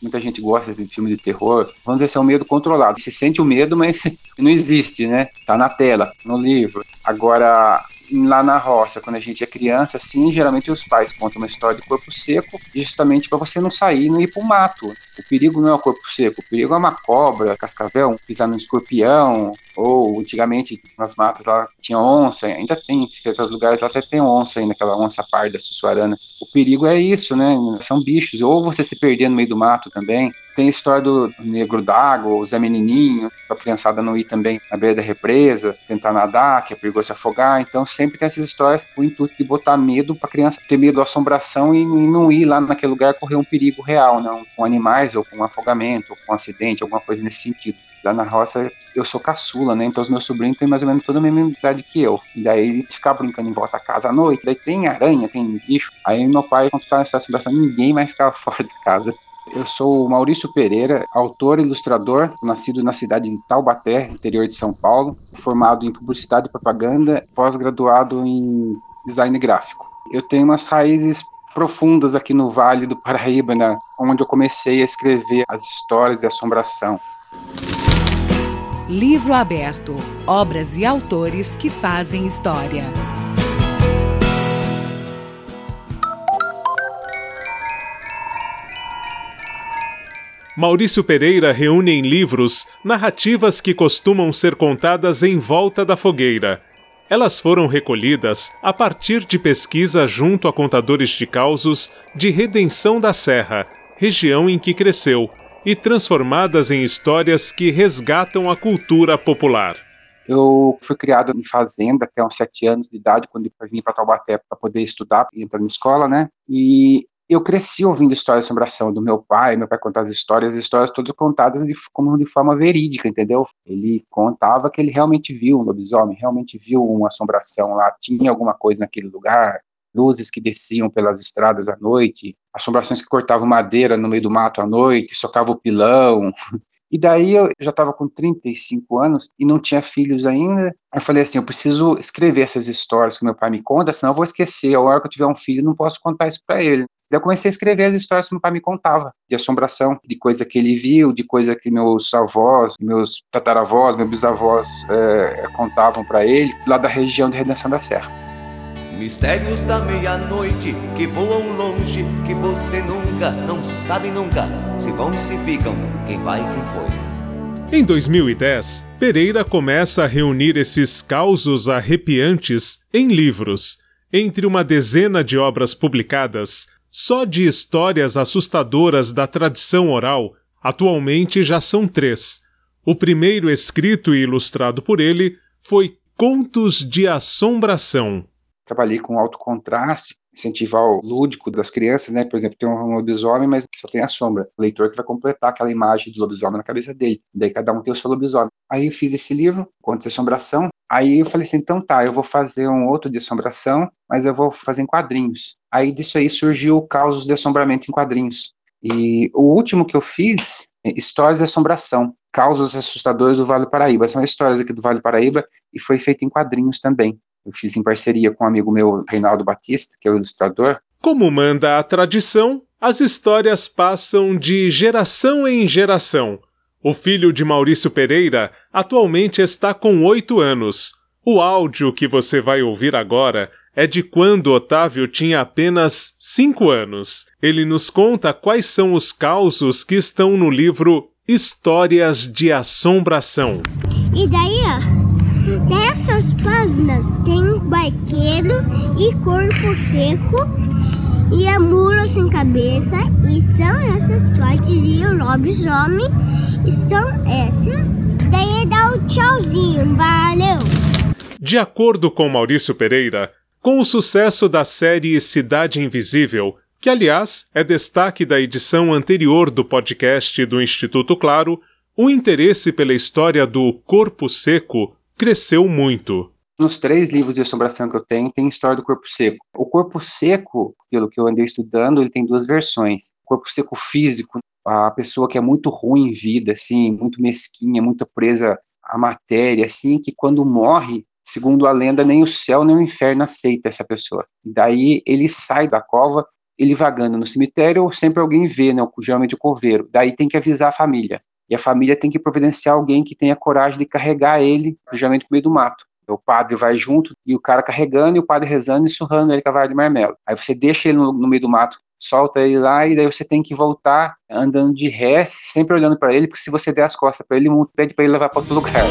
muita gente gosta de filme de terror. Vamos dizer, é um medo controlado. Você sente o medo, mas não existe, né? Tá na tela, no livro. Agora, lá na roça, quando a gente é criança, sim, geralmente os pais contam uma história de corpo seco, justamente para você não sair não ir para o mato. O perigo não é o corpo seco, o perigo é uma cobra, cascavel, pisar no escorpião, ou antigamente nas matas lá tinha onça, ainda tem, em certos lugares lá até tem onça ainda, aquela onça parda, sussuarana. O perigo é isso, né? São bichos, ou você se perder no meio do mato também. Tem a história do negro d'água, o Zé Menininho, a criançada não ir também na beira da represa, tentar nadar, que é perigoso se afogar. Então sempre tem essas histórias com o intuito de botar medo para criança ter medo da assombração e, não ir lá naquele lugar correr um perigo real, não, com animais ou com afogamento, ou com um acidente, alguma coisa nesse sentido. Lá na roça eu sou caçula, né? Então os meus sobrinhos têm mais ou menos toda a mesma idade que eu. E daí ele fica brincando em volta da casa à noite, daí tem aranha, tem bicho. Aí meu pai, quando tá nessa situação, ninguém mais ficava fora de casa. Eu sou o Maurício Pereira, autor e ilustrador, nascido na cidade de Taubaté, interior de São Paulo, formado em publicidade e propaganda, pós-graduado em design gráfico. Eu tenho umas raízes profundas aqui no Vale do Paraíba, né, onde eu comecei a escrever as histórias de assombração. Livro aberto: obras e autores que fazem história. Maurício Pereira reúne em livros narrativas que costumam ser contadas em volta da fogueira. Elas foram recolhidas a partir de pesquisa junto a contadores de causos de Redenção da Serra, região em que cresceu, e transformadas em histórias que resgatam a cultura popular. Eu fui criado em fazenda até uns sete anos de idade, quando eu vim para Taubaté para poder estudar e entrar na escola, né? E eu cresci ouvindo histórias de assombração do meu pai, meu pai contava as histórias, as histórias todas contadas de, como de forma verídica, entendeu? Ele contava que ele realmente viu um lobisomem, realmente viu uma assombração lá, tinha alguma coisa naquele lugar, luzes que desciam pelas estradas à noite, assombrações que cortavam madeira no meio do mato à noite, socavam o pilão, e daí eu já estava com 35 anos e não tinha filhos ainda. Eu falei assim, eu preciso escrever essas histórias que meu pai me conta, senão eu vou esquecer. A hora que eu tiver um filho, não posso contar isso para ele. Daí eu comecei a escrever as histórias que meu pai me contava, de assombração, de coisa que ele viu, de coisa que meus avós, meus tataravós, meus bisavós é, contavam para ele, lá da região de Redenção da Serra. Mistérios da meia-noite que voam longe, que você nunca, não sabe nunca, se vão e se ficam, quem vai e quem foi. Em 2010, Pereira começa a reunir esses causos arrepiantes em livros. Entre uma dezena de obras publicadas, só de histórias assustadoras da tradição oral, atualmente já são três. O primeiro escrito e ilustrado por ele foi Contos de Assombração trabalhei com alto contraste, incentivar o lúdico das crianças, né? Por exemplo, tem um lobisomem, mas só tem a sombra. O leitor que vai completar aquela imagem do lobisomem na cabeça dele. Daí cada um tem o seu lobisomem. Aí eu fiz esse livro, Conto de Assombração. Aí eu falei assim, então tá, eu vou fazer um outro de assombração, mas eu vou fazer em quadrinhos. Aí disso aí surgiu o Causos de Assombramento em Quadrinhos. E o último que eu fiz, é Histórias de Assombração, Causos Assustadores do Vale do Paraíba. São histórias aqui do Vale do Paraíba e foi feito em quadrinhos também. Eu fiz em parceria com um amigo meu, Reinaldo Batista, que é o ilustrador. Como manda a tradição, as histórias passam de geração em geração. O filho de Maurício Pereira atualmente está com oito anos. O áudio que você vai ouvir agora é de quando Otávio tinha apenas cinco anos. Ele nos conta quais são os causos que estão no livro Histórias de Assombração. E daí, ó, Nessas páginas tem barqueiro e corpo seco e a mula sem cabeça e são essas partes e o lobisomem estão essas. Daí dá o tchauzinho, valeu! De acordo com Maurício Pereira, com o sucesso da série Cidade Invisível, que aliás é destaque da edição anterior do podcast do Instituto Claro, o interesse pela história do corpo seco cresceu muito. Nos três livros de assombração que eu tenho, tem história do corpo seco. O corpo seco, pelo que eu andei estudando, ele tem duas versões. O corpo seco físico, a pessoa que é muito ruim em vida, assim, muito mesquinha, muito presa à matéria, assim, que quando morre, segundo a lenda, nem o céu nem o inferno aceita essa pessoa. Daí ele sai da cova ele vagando no cemitério, sempre alguém vê, né, geralmente o coveiro. Daí tem que avisar a família. E a família tem que providenciar alguém que tenha coragem de carregar ele, geralmente no meio do mato. O padre vai junto e o cara carregando e o padre rezando e surrando ele com a vara de marmelo. Aí você deixa ele no, no meio do mato, solta ele lá e daí você tem que voltar andando de ré, sempre olhando para ele, porque se você der as costas para ele, pede para ele levar para outro lugar.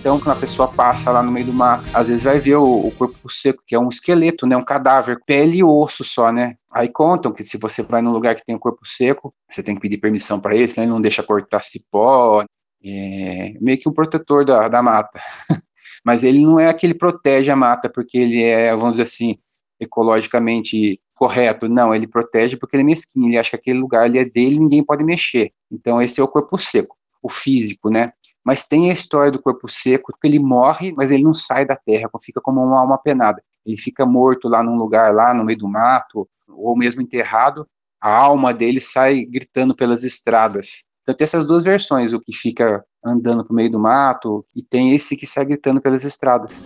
Então, quando a pessoa passa lá no meio do mato, às vezes vai ver o, o, corpo seco, que é um esqueleto, né? Um cadáver, pele e osso só, né? Aí contam que se você vai num lugar que tem o corpo seco, você tem que pedir permissão para ele, senão ele não deixa cortar cipó. É meio que um protetor da, da mata. Mas ele não é aquele que protege a mata porque ele é, vamos dizer assim, ecologicamente correto. Não, ele protege porque ele é mesquinho, ele acha que aquele lugar ali é dele ninguém pode mexer. Então esse é o corpo seco, o físico, né? Mas tem a história do corpo seco, que ele morre, mas ele não sai da terra, fica como uma alma penada. Ele fica morto lá num lugar lá no meio do mato, ou mesmo enterrado, a alma dele sai gritando pelas estradas. Então tem essas duas versões, o que fica andando no meio do mato e tem esse que sai gritando pelas estradas.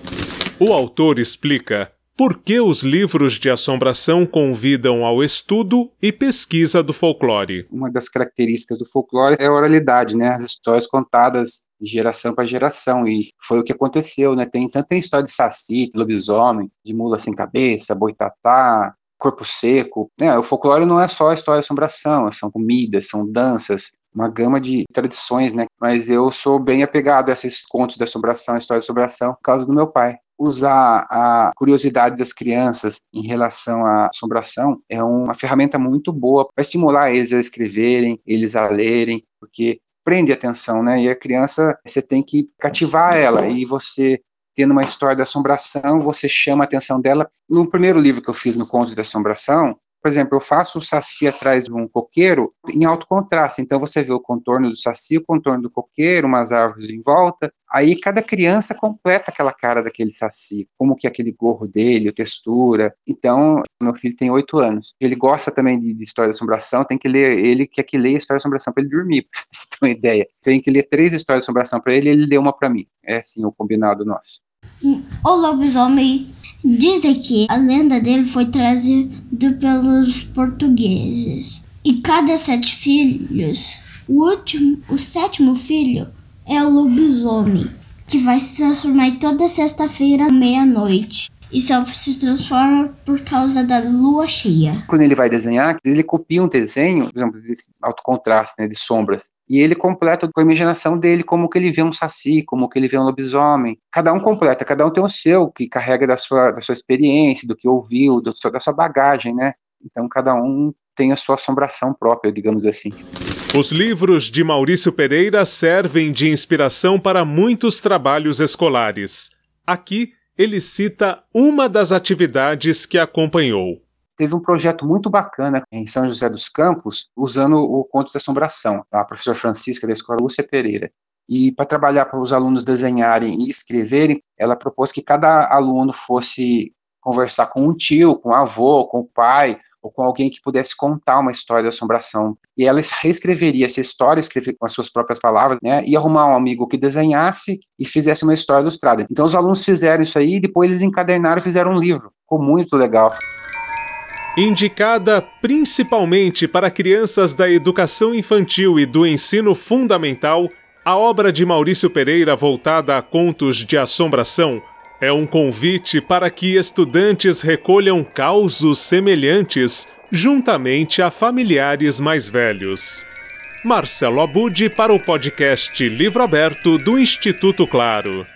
O autor explica por que os livros de assombração convidam ao estudo e pesquisa do folclore? Uma das características do folclore é a oralidade, né? As histórias contadas de geração para geração e foi o que aconteceu, né? Tem tanto tem história de saci, de lobisomem, de mula sem cabeça, boitatá, corpo seco. Né? O folclore não é só a história de assombração, são comidas, são danças, uma gama de tradições, né? Mas eu sou bem apegado a esses contos de assombração, história de assombração, por causa do meu pai usar a curiosidade das crianças em relação à assombração é uma ferramenta muito boa para estimular eles a escreverem, eles a lerem, porque prende atenção, né? E a criança, você tem que cativar ela e você tendo uma história de assombração, você chama a atenção dela. No primeiro livro que eu fiz no Conto de Assombração, por exemplo, eu faço o saci atrás de um coqueiro em alto contraste. Então você vê o contorno do saci, o contorno do coqueiro, umas árvores em volta. Aí cada criança completa aquela cara daquele saci, como que é aquele gorro dele, a textura. Então, meu filho tem oito anos. Ele gosta também de, de, história de assombração, tem que ler, ele quer que leia história de assombração para ele dormir, pra você ter uma ideia. Tem que ler três histórias de assombração para ele, ele lê uma para mim. É assim o combinado nosso. O lobisomem Dizem que a lenda dele foi trazida pelos portugueses. E cada sete filhos, o último, o sétimo filho é o lobisomem, que vai se transformar toda sexta-feira à meia-noite e só se transforma por causa da lua cheia. Quando ele vai desenhar, ele copia um desenho, por exemplo, de alto contraste, né, de sombras, e ele completa com a imaginação dele como que ele vê um saci, como que ele vê um lobisomem. Cada um completa, cada um tem o seu, que carrega da sua, da sua experiência, do que ouviu, do, da sua bagagem, né? Então cada um tem a sua assombração própria, digamos assim. Os livros de Maurício Pereira servem de inspiração para muitos trabalhos escolares. Aqui ele cita uma das atividades que acompanhou. Teve um projeto muito bacana em São José dos Campos, usando o conto de assombração, a professora Francisca da Escola Lúcia Pereira. E para trabalhar para os alunos desenharem e escreverem, ela propôs que cada aluno fosse conversar com um tio, com avô, com o pai, ou com alguém que pudesse contar uma história de assombração. E ela reescreveria essa história, escrever com as suas próprias palavras, né, e arrumar um amigo que desenhasse e fizesse uma história ilustrada. Então os alunos fizeram isso aí, e depois eles encadernaram e fizeram um livro. Ficou muito legal. Indicada principalmente para crianças da educação infantil e do ensino fundamental, a obra de Maurício Pereira voltada a contos de assombração é um convite para que estudantes recolham causos semelhantes juntamente a familiares mais velhos. Marcelo Abud para o podcast Livro Aberto do Instituto Claro.